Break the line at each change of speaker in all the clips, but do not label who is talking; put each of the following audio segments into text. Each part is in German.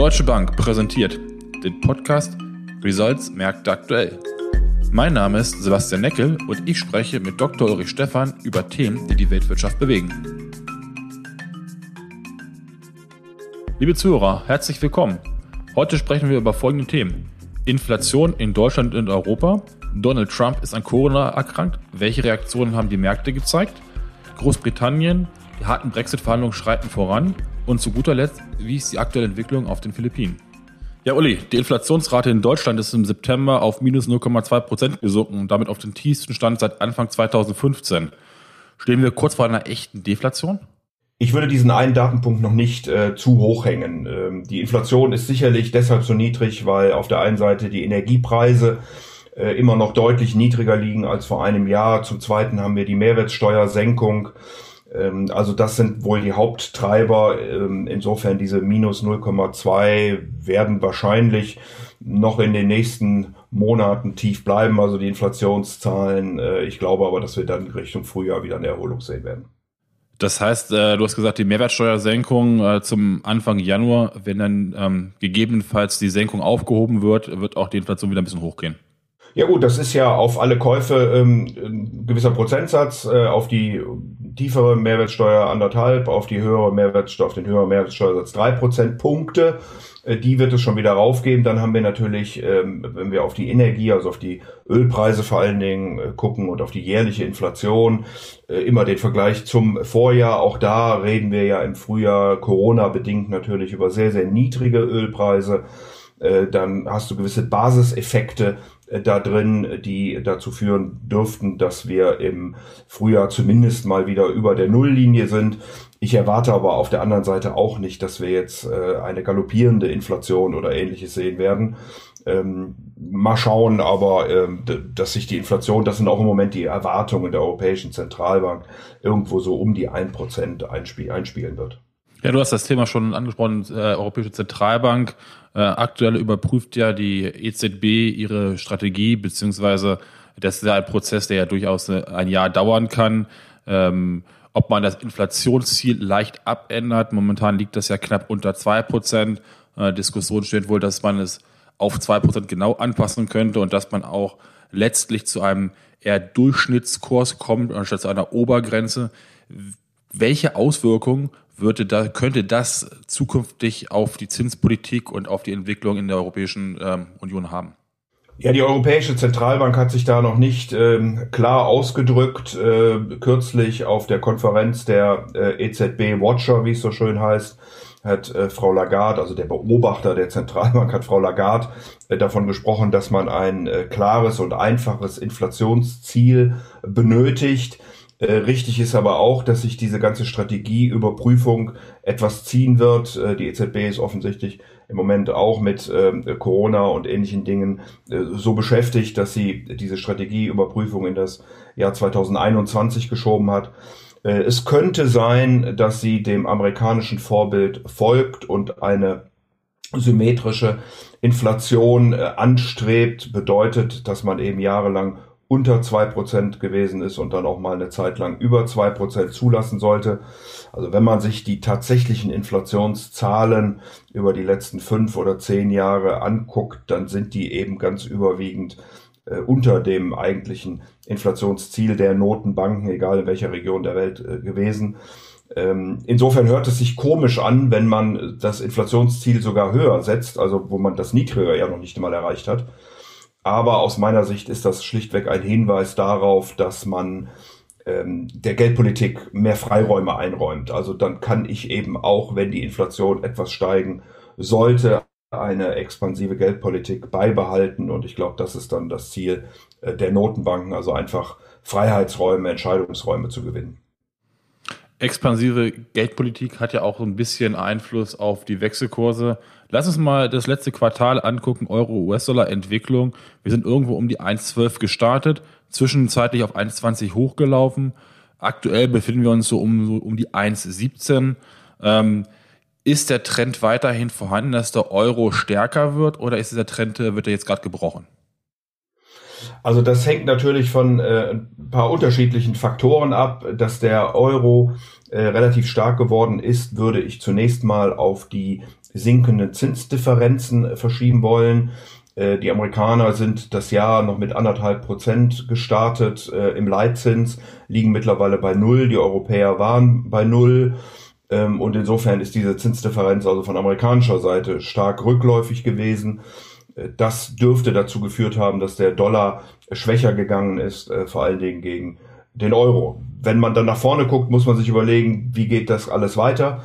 Deutsche Bank präsentiert den Podcast Results Märkte aktuell. Mein Name ist Sebastian Neckel und ich spreche mit Dr. Ulrich Stephan über Themen, die die Weltwirtschaft bewegen. Liebe Zuhörer, herzlich willkommen. Heute sprechen wir über folgende Themen. Inflation in Deutschland und Europa. Donald Trump ist an Corona erkrankt. Welche Reaktionen haben die Märkte gezeigt? Großbritannien, die harten Brexit-Verhandlungen schreiten voran. Und zu guter Letzt, wie ist die aktuelle Entwicklung auf den Philippinen? Ja, Uli, die Inflationsrate in Deutschland ist im September auf minus 0,2 Prozent gesunken und damit auf den tiefsten Stand seit Anfang 2015. Stehen wir kurz vor einer echten Deflation?
Ich würde diesen einen Datenpunkt noch nicht äh, zu hoch hängen. Ähm, die Inflation ist sicherlich deshalb so niedrig, weil auf der einen Seite die Energiepreise äh, immer noch deutlich niedriger liegen als vor einem Jahr. Zum Zweiten haben wir die Mehrwertsteuersenkung also das sind wohl die Haupttreiber. Ähm, insofern diese minus 0,2 werden wahrscheinlich noch in den nächsten Monaten tief bleiben, also die Inflationszahlen. Äh, ich glaube aber, dass wir dann Richtung Frühjahr wieder eine Erholung sehen werden.
Das heißt, äh, du hast gesagt, die Mehrwertsteuersenkung äh, zum Anfang Januar, wenn dann ähm, gegebenenfalls die Senkung aufgehoben wird, wird auch die Inflation wieder ein bisschen hochgehen.
Ja gut, das ist ja auf alle Käufe ähm, ein gewisser Prozentsatz, äh, auf die tiefere Mehrwertsteuer anderthalb, auf die höhere Mehrwertsteuer, auf den höheren Mehrwertsteuersatz drei Prozentpunkte. Äh, die wird es schon wieder raufgeben. Dann haben wir natürlich, ähm, wenn wir auf die Energie, also auf die Ölpreise vor allen Dingen äh, gucken und auf die jährliche Inflation, äh, immer den Vergleich zum Vorjahr. Auch da reden wir ja im Frühjahr Corona-bedingt natürlich über sehr, sehr niedrige Ölpreise. Äh, dann hast du gewisse Basiseffekte da drin, die dazu führen dürften, dass wir im Frühjahr zumindest mal wieder über der Nulllinie sind. Ich erwarte aber auf der anderen Seite auch nicht, dass wir jetzt äh, eine galoppierende Inflation oder ähnliches sehen werden. Ähm, mal schauen, aber ähm, dass sich die Inflation, das sind auch im Moment die Erwartungen der Europäischen Zentralbank, irgendwo so um die ein Prozent einspiel einspielen wird.
Ja, du hast das Thema schon angesprochen, äh, Europäische Zentralbank. Äh, aktuell überprüft ja die EZB ihre Strategie, beziehungsweise das ist ja ein Prozess, der ja durchaus äh, ein Jahr dauern kann. Ähm, ob man das Inflationsziel leicht abändert. Momentan liegt das ja knapp unter zwei Prozent. Äh, Diskussion steht wohl, dass man es auf zwei Prozent genau anpassen könnte und dass man auch letztlich zu einem eher Durchschnittskurs kommt, anstatt zu einer Obergrenze. Welche Auswirkungen würde da, könnte das zukünftig auf die Zinspolitik und auf die Entwicklung in der Europäischen ähm, Union haben?
Ja, die Europäische Zentralbank hat sich da noch nicht ähm, klar ausgedrückt. Äh, kürzlich auf der Konferenz der äh, EZB Watcher, wie es so schön heißt, hat äh, Frau Lagarde, also der Beobachter der Zentralbank, hat Frau Lagarde äh, davon gesprochen, dass man ein äh, klares und einfaches Inflationsziel benötigt äh, richtig ist aber auch, dass sich diese ganze Strategieüberprüfung etwas ziehen wird. Äh, die EZB ist offensichtlich im Moment auch mit äh, Corona und ähnlichen Dingen äh, so beschäftigt, dass sie diese Strategieüberprüfung in das Jahr 2021 geschoben hat. Äh, es könnte sein, dass sie dem amerikanischen Vorbild folgt und eine symmetrische Inflation anstrebt, bedeutet, dass man eben jahrelang unter zwei Prozent gewesen ist und dann auch mal eine Zeit lang über zwei Prozent zulassen sollte. Also wenn man sich die tatsächlichen Inflationszahlen über die letzten fünf oder zehn Jahre anguckt, dann sind die eben ganz überwiegend äh, unter dem eigentlichen Inflationsziel der Notenbanken, egal in welcher Region der Welt äh, gewesen. Ähm, insofern hört es sich komisch an, wenn man das Inflationsziel sogar höher setzt, also wo man das niedriger ja noch nicht einmal erreicht hat. Aber aus meiner Sicht ist das schlichtweg ein Hinweis darauf, dass man ähm, der Geldpolitik mehr Freiräume einräumt. Also dann kann ich eben auch, wenn die Inflation etwas steigen sollte, eine expansive Geldpolitik beibehalten. Und ich glaube, das ist dann das Ziel äh, der Notenbanken, also einfach Freiheitsräume, Entscheidungsräume zu gewinnen.
Expansive Geldpolitik hat ja auch ein bisschen Einfluss auf die Wechselkurse. Lass uns mal das letzte Quartal angucken, Euro-US-Dollar-Entwicklung. Wir sind irgendwo um die 1,12 gestartet, zwischenzeitlich auf 1,20 hochgelaufen. Aktuell befinden wir uns so um, um die 1,17. Ähm, ist der Trend weiterhin vorhanden, dass der Euro stärker wird oder ist dieser Trend, äh, wird er jetzt gerade gebrochen?
Also das hängt natürlich von äh, ein paar unterschiedlichen Faktoren ab. Dass der Euro äh, relativ stark geworden ist, würde ich zunächst mal auf die sinkenden Zinsdifferenzen verschieben wollen. Äh, die Amerikaner sind das Jahr noch mit anderthalb Prozent gestartet äh, im Leitzins, liegen mittlerweile bei null. Die Europäer waren bei null. Ähm, und insofern ist diese Zinsdifferenz also von amerikanischer Seite stark rückläufig gewesen. Äh, das dürfte dazu geführt haben, dass der Dollar schwächer gegangen ist, vor allen Dingen gegen den Euro. Wenn man dann nach vorne guckt, muss man sich überlegen, wie geht das alles weiter.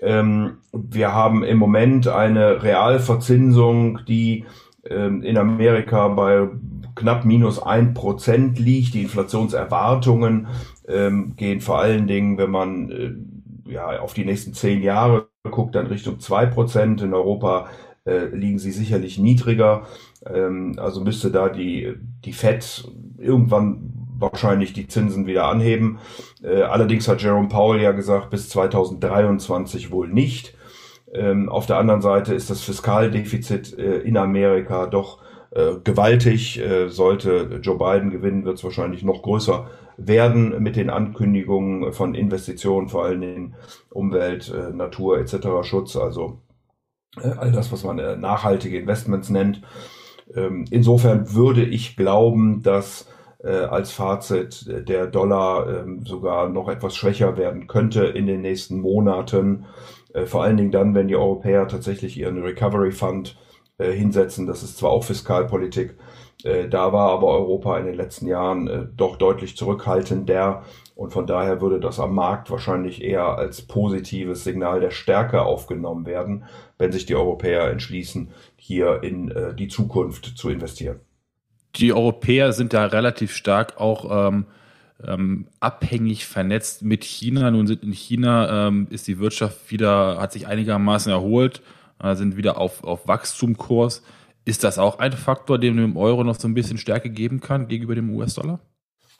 Ähm, wir haben im Moment eine Realverzinsung, die ähm, in Amerika bei knapp minus ein Prozent liegt. Die Inflationserwartungen ähm, gehen vor allen Dingen, wenn man äh, ja, auf die nächsten zehn Jahre guckt, dann Richtung zwei Prozent. In Europa äh, liegen sie sicherlich niedriger. Ähm, also müsste da die, die FED irgendwann wahrscheinlich die Zinsen wieder anheben. Äh, allerdings hat Jerome Powell ja gesagt, bis 2023 wohl nicht. Ähm, auf der anderen Seite ist das Fiskaldefizit äh, in Amerika doch äh, gewaltig. Sollte Joe Biden gewinnen, wird es wahrscheinlich noch größer werden mit den Ankündigungen von Investitionen, vor allem in Umwelt, Natur etc. Schutz, also all das, was man nachhaltige Investments nennt. Ähm, insofern würde ich glauben, dass als Fazit der Dollar ähm, sogar noch etwas schwächer werden könnte in den nächsten Monaten äh, vor allen Dingen dann, wenn die Europäer tatsächlich ihren Recovery Fund äh, hinsetzen. Das ist zwar auch Fiskalpolitik, äh, da war aber Europa in den letzten Jahren doch deutlich zurückhaltender und von daher würde das am Markt wahrscheinlich eher als positives Signal der Stärke aufgenommen werden, wenn sich die Europäer entschließen, hier in die Zukunft zu investieren.
Die Europäer sind da relativ stark auch ähm, ähm, abhängig vernetzt mit China. Nun sind in China ähm, ist die Wirtschaft wieder, hat sich einigermaßen erholt, äh, sind wieder auf, auf Wachstumkurs. Ist das auch ein Faktor, dem dem Euro noch so ein bisschen Stärke geben kann gegenüber dem US-Dollar?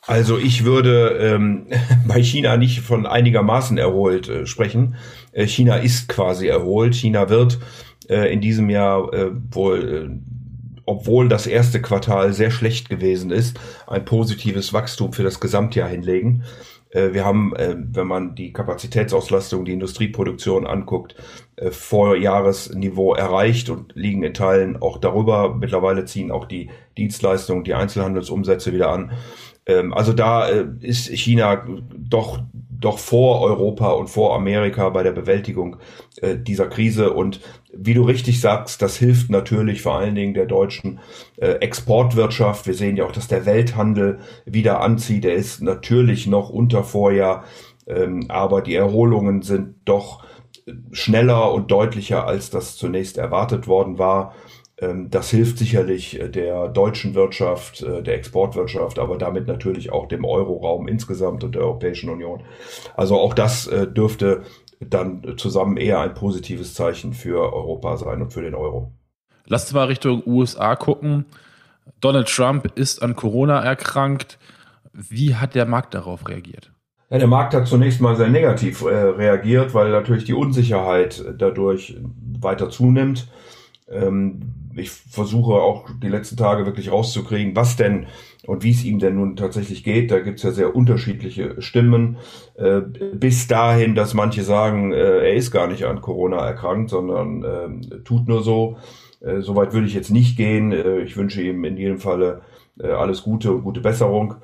Also ich würde ähm, bei China nicht von einigermaßen erholt äh, sprechen. Äh, China ist quasi erholt. China wird äh, in diesem Jahr äh, wohl äh, obwohl das erste Quartal sehr schlecht gewesen ist, ein positives Wachstum für das Gesamtjahr hinlegen. Äh, wir haben, äh, wenn man die Kapazitätsauslastung, die Industrieproduktion anguckt, äh, Vorjahresniveau erreicht und liegen in Teilen auch darüber. Mittlerweile ziehen auch die Dienstleistungen, die Einzelhandelsumsätze wieder an. Ähm, also da ist China doch doch vor Europa und vor Amerika bei der Bewältigung äh, dieser Krise. Und wie du richtig sagst, das hilft natürlich vor allen Dingen der deutschen äh, Exportwirtschaft. Wir sehen ja auch, dass der Welthandel wieder anzieht. Er ist natürlich noch unter Vorjahr, ähm, aber die Erholungen sind doch schneller und deutlicher, als das zunächst erwartet worden war. Ähm, das hilft sicherlich äh, der deutschen Wirtschaft, äh, der Exportwirtschaft, aber damit natürlich auch dem Euroraum insgesamt und der Europäischen Union. Also auch das äh, dürfte dann zusammen eher ein positives Zeichen für Europa sein und für den Euro.
Lass uns mal Richtung USA gucken. Donald Trump ist an Corona erkrankt. Wie hat der Markt darauf reagiert?
Ja, der Markt hat zunächst mal sehr negativ äh, reagiert, weil natürlich die Unsicherheit dadurch weiter zunimmt. Ähm, ich versuche auch die letzten Tage wirklich rauszukriegen, was denn und wie es ihm denn nun tatsächlich geht. Da gibt's ja sehr unterschiedliche Stimmen. Äh, bis dahin, dass manche sagen, äh, er ist gar nicht an Corona erkrankt, sondern äh, tut nur so. Äh, Soweit würde ich jetzt nicht gehen. Ich wünsche ihm in jedem Falle alles Gute und gute Besserung.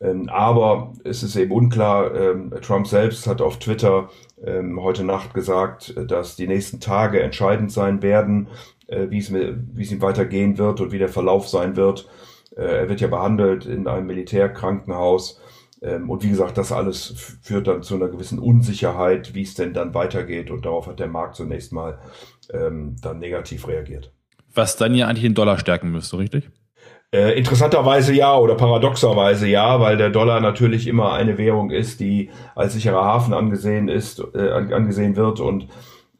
Ähm, aber es ist eben unklar. Ähm, Trump selbst hat auf Twitter ähm, heute Nacht gesagt, dass die nächsten Tage entscheidend sein werden äh, wie es, wie es ihm weitergehen wird und wie der Verlauf sein wird. Äh, er wird ja behandelt in einem Militärkrankenhaus. Ähm, und wie gesagt, das alles führt dann zu einer gewissen Unsicherheit, wie es denn dann weitergeht. Und darauf hat der Markt zunächst mal ähm, dann negativ reagiert.
Was dann ja eigentlich den Dollar stärken müsste, richtig?
Äh, interessanterweise ja oder paradoxerweise ja, weil der Dollar natürlich immer eine Währung ist, die als sicherer Hafen angesehen ist, äh, angesehen wird und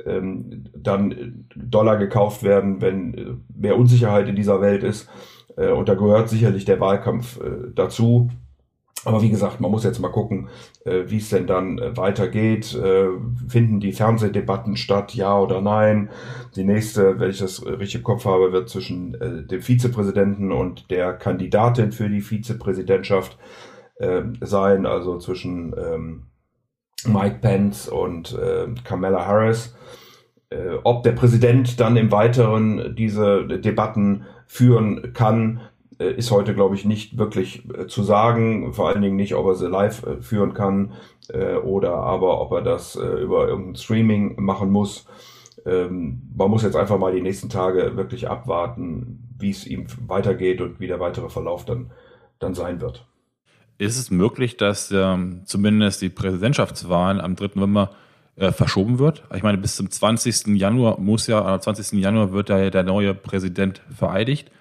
ähm, dann Dollar gekauft werden, wenn äh, mehr Unsicherheit in dieser Welt ist. Äh, und da gehört sicherlich der Wahlkampf äh, dazu. Aber wie gesagt, man muss jetzt mal gucken, äh, wie es denn dann äh, weitergeht. Äh, finden die Fernsehdebatten statt, ja oder nein? Die nächste, wenn ich das richtig im Kopf habe, wird zwischen äh, dem Vizepräsidenten und der Kandidatin für die Vizepräsidentschaft äh, sein, also zwischen ähm, Mike Pence und äh, Kamala Harris. Äh, ob der Präsident dann im Weiteren diese Debatten führen kann, äh, ist heute, glaube ich, nicht wirklich äh, zu sagen. Vor allen Dingen nicht, ob er sie live äh, führen kann oder aber ob er das über irgendein Streaming machen muss. Ähm, man muss jetzt einfach mal die nächsten Tage wirklich abwarten, wie es ihm weitergeht und wie der weitere Verlauf dann, dann sein wird.
Ist es möglich, dass ähm, zumindest die Präsidentschaftswahlen am 3. November äh, verschoben wird? Ich meine, bis zum 20. Januar muss ja, am 20. Januar wird ja der neue Präsident vereidigt.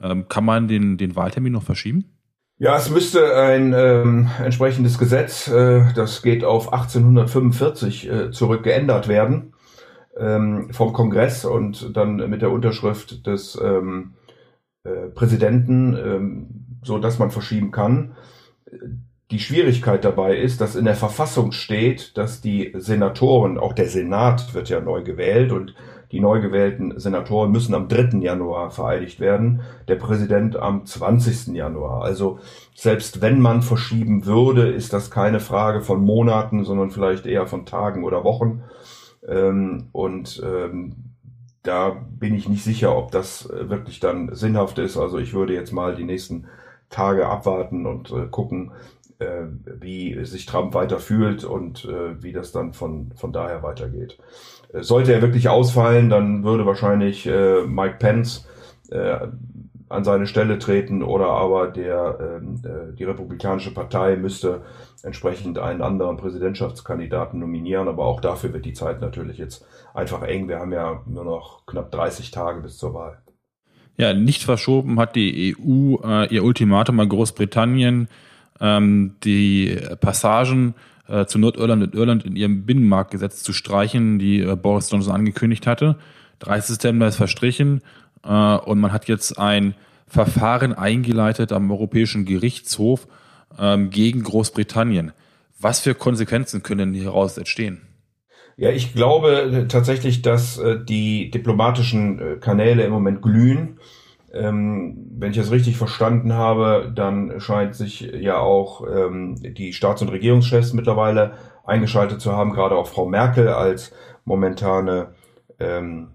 Ähm, kann man den, den Wahltermin noch verschieben?
Ja, es müsste ein ähm, entsprechendes Gesetz, äh, das geht auf 1845 äh, zurück, geändert werden ähm, vom Kongress und dann mit der Unterschrift des ähm, äh, Präsidenten, ähm, so dass man verschieben kann. Die Schwierigkeit dabei ist, dass in der Verfassung steht, dass die Senatoren, auch der Senat wird ja neu gewählt und die neu gewählten Senatoren müssen am 3. Januar vereidigt werden, der Präsident am 20. Januar. Also selbst wenn man verschieben würde, ist das keine Frage von Monaten, sondern vielleicht eher von Tagen oder Wochen. Ähm, und ähm, da bin ich nicht sicher, ob das wirklich dann sinnhaft ist. Also ich würde jetzt mal die nächsten Tage abwarten und äh, gucken, äh, wie sich Trump weiter fühlt und äh, wie das dann von, von daher weitergeht. Äh, sollte er wirklich ausfallen, dann würde wahrscheinlich äh, Mike Pence äh, an seine Stelle treten oder aber der, ähm, äh, die Republikanische Partei müsste entsprechend einen anderen Präsidentschaftskandidaten nominieren. Aber auch dafür wird die Zeit natürlich jetzt einfach eng. Wir haben ja nur noch knapp 30 Tage bis zur Wahl.
Ja, nicht verschoben hat die EU äh, ihr Ultimatum an Großbritannien ähm, die Passagen äh, zu Nordirland und Irland in ihrem Binnenmarktgesetz zu streichen, die äh, Boris Johnson angekündigt hatte. 30. September ist verstrichen äh, und man hat jetzt ein Verfahren eingeleitet am Europäischen Gerichtshof ähm, gegen Großbritannien. Was für Konsequenzen können hieraus entstehen?
Ja, ich glaube tatsächlich, dass äh, die diplomatischen äh, Kanäle im Moment glühen. Ähm, wenn ich das richtig verstanden habe, dann scheint sich ja auch ähm, die Staats- und Regierungschefs mittlerweile eingeschaltet zu haben, gerade auch Frau Merkel als momentane ähm,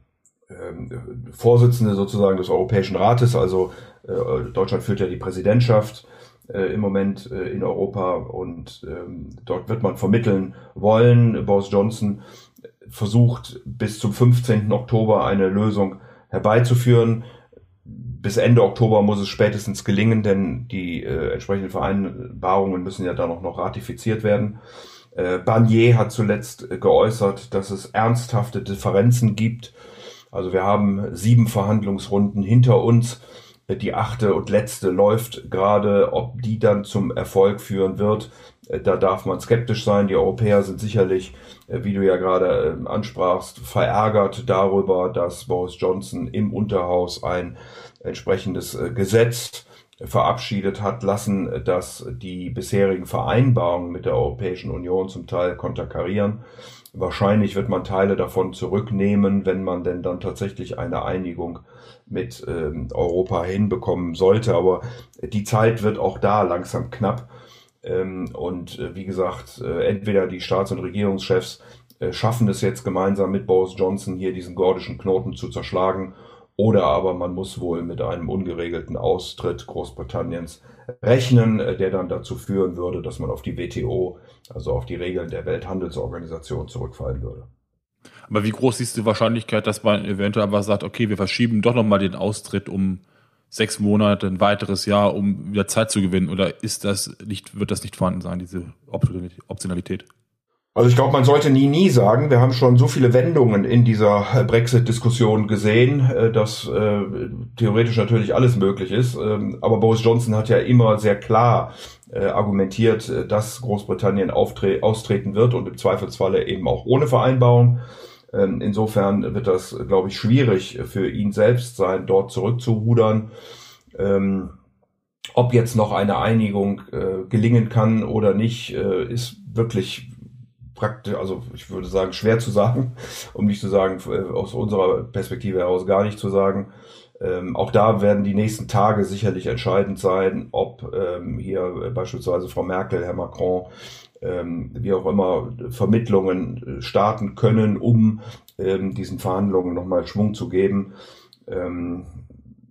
Vorsitzende sozusagen des Europäischen Rates. Also äh, Deutschland führt ja die Präsidentschaft äh, im Moment äh, in Europa und ähm, dort wird man vermitteln wollen. Boris Johnson versucht bis zum 15. Oktober eine Lösung herbeizuführen bis Ende Oktober muss es spätestens gelingen, denn die äh, entsprechenden Vereinbarungen müssen ja dann auch noch ratifiziert werden. Äh, Barnier hat zuletzt geäußert, dass es ernsthafte Differenzen gibt. Also wir haben sieben Verhandlungsrunden hinter uns. Die achte und letzte läuft gerade. Ob die dann zum Erfolg führen wird, äh, da darf man skeptisch sein. Die Europäer sind sicherlich, äh, wie du ja gerade ähm, ansprachst, verärgert darüber, dass Boris Johnson im Unterhaus ein entsprechendes äh, Gesetz verabschiedet hat lassen, dass die bisherigen Vereinbarungen mit der Europäischen Union zum Teil konterkarieren. Wahrscheinlich wird man Teile davon zurücknehmen, wenn man denn dann tatsächlich eine Einigung mit ähm, Europa hinbekommen sollte. Aber die Zeit wird auch da langsam knapp. Ähm, und äh, wie gesagt, äh, entweder die Staats- und Regierungschefs äh, schaffen es jetzt gemeinsam mit Boris Johnson hier diesen gordischen Knoten zu zerschlagen oder aber man muss wohl mit einem ungeregelten Austritt Großbritanniens rechnen, äh, der dann dazu führen würde, dass man auf die WTO, also auf die Regeln der Welthandelsorganisation zurückfallen würde.
Aber wie groß ist die Wahrscheinlichkeit, dass man eventuell einfach sagt, okay, wir verschieben doch nochmal den Austritt um sechs Monate, ein weiteres Jahr, um wieder Zeit zu gewinnen? Oder ist das nicht, wird das nicht vorhanden sein, diese Optionalität?
Also ich glaube, man sollte nie, nie sagen. Wir haben schon so viele Wendungen in dieser Brexit-Diskussion gesehen, äh, dass äh, theoretisch natürlich alles möglich ist. Ähm, aber Boris Johnson hat ja immer sehr klar äh, argumentiert, äh, dass Großbritannien austreten wird und im Zweifelsfalle eben auch ohne Vereinbarung. Ähm, insofern wird das, glaube ich, schwierig für ihn selbst sein, dort zurückzurudern. Ähm, ob jetzt noch eine Einigung äh, gelingen kann oder nicht, äh, ist wirklich praktisch, also ich würde sagen, schwer zu sagen, um nicht zu sagen, äh, aus unserer Perspektive heraus gar nicht zu sagen. Ähm, auch da werden die nächsten Tage sicherlich entscheidend sein, ob ähm, hier beispielsweise Frau Merkel, Herr Macron, ähm, wie auch immer, Vermittlungen äh, starten können, um ähm, diesen Verhandlungen nochmal Schwung zu geben. Ähm,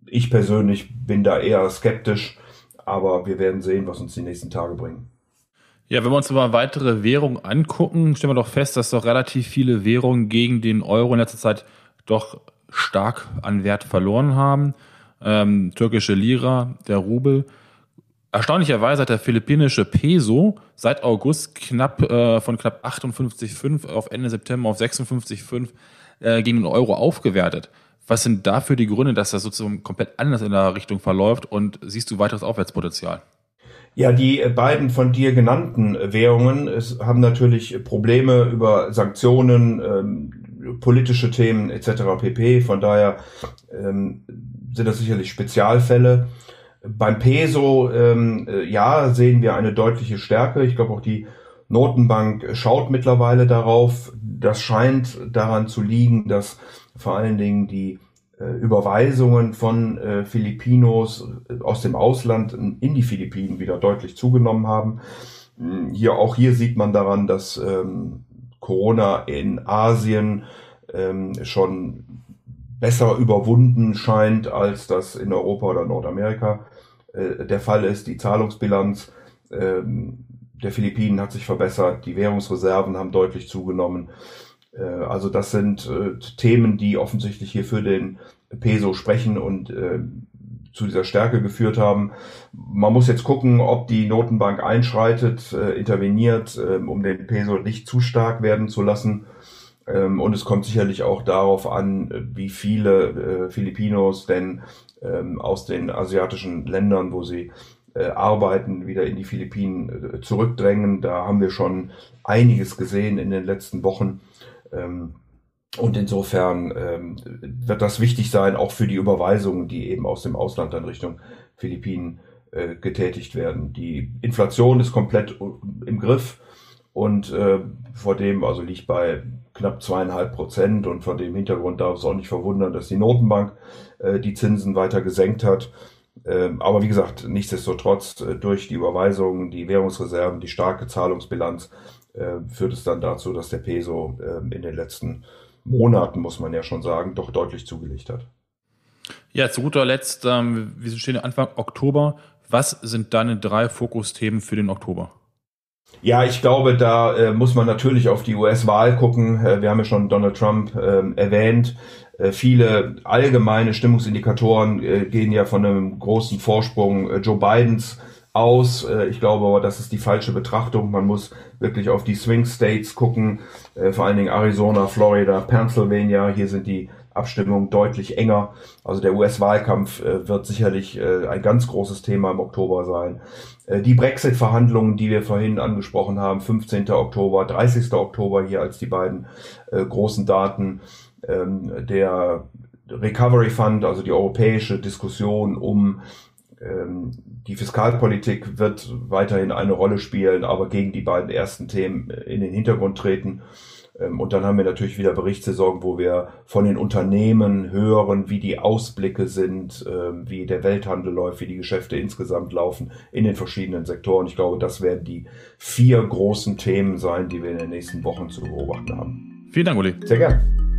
ich persönlich bin da eher skeptisch, aber wir werden sehen, was uns die nächsten Tage bringen.
Ja, wenn wir uns mal weitere Währungen angucken, stellen wir doch fest, dass doch relativ viele Währungen gegen den Euro in letzter Zeit doch stark an Wert verloren haben. Ähm, türkische Lira, der Rubel. Erstaunlicherweise hat der philippinische Peso seit August knapp äh, von knapp 58,5 auf Ende September auf 56,5 äh, gegen den Euro aufgewertet. Was sind dafür die Gründe, dass das sozusagen komplett anders in der Richtung verläuft und siehst du weiteres Aufwärtspotenzial?
Ja, die beiden von dir genannten Währungen es haben natürlich Probleme über Sanktionen, ähm, politische Themen etc. pp. Von daher ähm, sind das sicherlich Spezialfälle. Beim Peso, ähm, äh, ja, sehen wir eine deutliche Stärke. Ich glaube auch die Notenbank schaut mittlerweile darauf. Das scheint daran zu liegen, dass vor allen Dingen die äh, Überweisungen von äh, Filipinos äh, aus dem Ausland in die Philippinen wieder deutlich zugenommen haben. Hm, hier, auch hier sieht man daran, dass ähm, Corona in Asien ähm, schon besser überwunden scheint, als das in Europa oder Nordamerika äh, der Fall ist. Die Zahlungsbilanz ähm, der Philippinen hat sich verbessert, die Währungsreserven haben deutlich zugenommen. Äh, also das sind äh, Themen, die offensichtlich hier für den Peso sprechen und äh, zu dieser Stärke geführt haben. Man muss jetzt gucken, ob die Notenbank einschreitet, interveniert, ähm, um den Peso nicht zu stark werden zu lassen. Ähm, und es kommt sicherlich auch darauf an, wie viele Filipinos denn ähm, aus den asiatischen Ländern, wo sie arbeiten, wieder in die Philippinen zurückdrängen. Da haben wir schon einiges gesehen in den letzten Wochen. Ähm, und insofern ähm, wird das wichtig sein, auch für die Überweisungen, die eben aus dem Ausland dann Richtung Philippinen äh, getätigt werden. Die Inflation ist komplett im Griff und äh, vor dem, also liegt bei knapp zweieinhalb Prozent und vor dem Hintergrund darf es auch nicht verwundern, dass die Notenbank äh, die Zinsen weiter gesenkt hat. Ähm, aber wie gesagt, nichtsdestotrotz äh, durch die Überweisungen, die Währungsreserven, die starke Zahlungsbilanz äh, führt es dann dazu, dass der Peso äh, in den letzten Monaten, muss man ja schon sagen, doch deutlich zugelegt hat.
Ja, zu guter Letzt, ähm, wir stehen Anfang Oktober. Was sind deine drei Fokusthemen für den Oktober?
Ja, ich glaube, da äh, muss man natürlich auf die US-Wahl gucken. Äh, wir haben ja schon Donald Trump äh, erwähnt. Äh, viele allgemeine Stimmungsindikatoren äh, gehen ja von einem großen Vorsprung äh, Joe Bidens aus. Äh, ich glaube aber, das ist die falsche Betrachtung. Man muss wirklich auf die Swing States gucken, äh, vor allen Dingen Arizona, Florida, Pennsylvania. Hier sind die Abstimmungen deutlich enger. Also der US-Wahlkampf äh, wird sicherlich ein ganz großes Thema im Oktober sein. Die Brexit-Verhandlungen, die wir vorhin angesprochen haben, 15. Oktober, 30. Oktober hier als die beiden großen Daten. Ähm, der Recovery Fund, also die europäische Diskussion um die Fiskalpolitik wird weiterhin eine Rolle spielen, aber gegen die beiden ersten Themen in den Hintergrund treten. Ähm, und dann haben wir natürlich wieder Berichtssaison, wo wir von den Unternehmen hören, wie die Ausblicke sind, ähm, wie der Welthandel läuft, wie die Geschäfte insgesamt laufen in den verschiedenen Sektoren. Ich glaube, das werden die vier großen Themen sein, die wir in den nächsten Wochen zu beobachten haben.
Vielen Dank, Uli.
Sehr gerne.